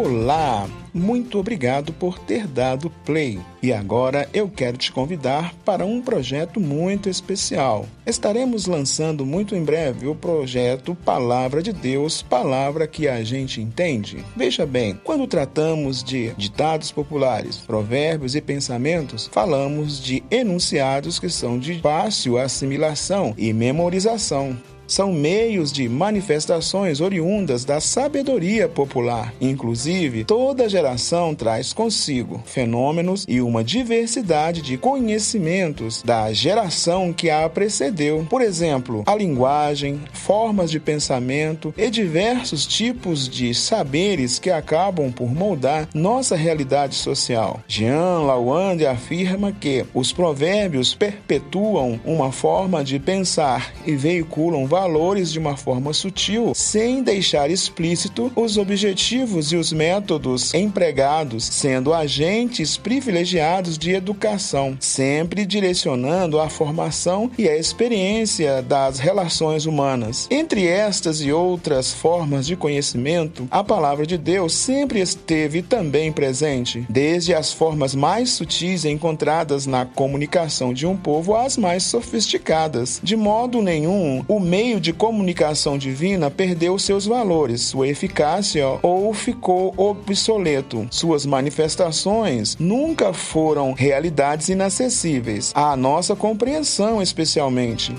Olá, muito obrigado por ter dado play. E agora eu quero te convidar para um projeto muito especial. Estaremos lançando muito em breve o projeto Palavra de Deus, palavra que a gente entende. Veja bem, quando tratamos de ditados populares, provérbios e pensamentos, falamos de enunciados que são de fácil assimilação e memorização são meios de manifestações oriundas da sabedoria popular. Inclusive, toda geração traz consigo fenômenos e uma diversidade de conhecimentos da geração que a precedeu. Por exemplo, a linguagem, formas de pensamento e diversos tipos de saberes que acabam por moldar nossa realidade social. Jean Lawande afirma que os provérbios perpetuam uma forma de pensar e veiculam valores de uma forma sutil, sem deixar explícito os objetivos e os métodos empregados, sendo agentes privilegiados de educação, sempre direcionando a formação e a experiência das relações humanas. Entre estas e outras formas de conhecimento, a palavra de Deus sempre esteve também presente, desde as formas mais sutis encontradas na comunicação de um povo às mais sofisticadas. De modo nenhum, o meio meio de comunicação divina perdeu seus valores, sua eficácia ou ficou obsoleto. Suas manifestações nunca foram realidades inacessíveis à nossa compreensão, especialmente.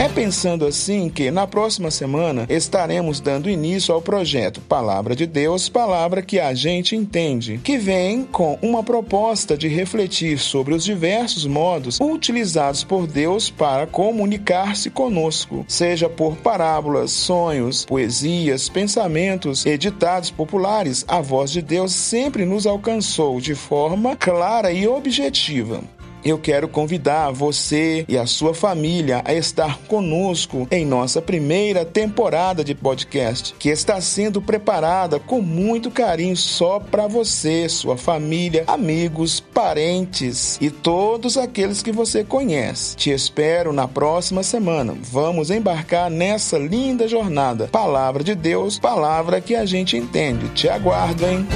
É pensando assim que na próxima semana estaremos dando início ao projeto Palavra de Deus, palavra que a gente entende, que vem com uma proposta de refletir sobre os diversos modos utilizados por Deus para comunicar-se conosco, seja por parábolas, sonhos, poesias, pensamentos, editados populares, a voz de Deus sempre nos alcançou de forma clara e objetiva eu quero convidar você e a sua família a estar conosco em nossa primeira temporada de podcast, que está sendo preparada com muito carinho só para você, sua família, amigos, parentes e todos aqueles que você conhece. Te espero na próxima semana. Vamos embarcar nessa linda jornada. Palavra de Deus, palavra que a gente entende. Te aguardo, hein?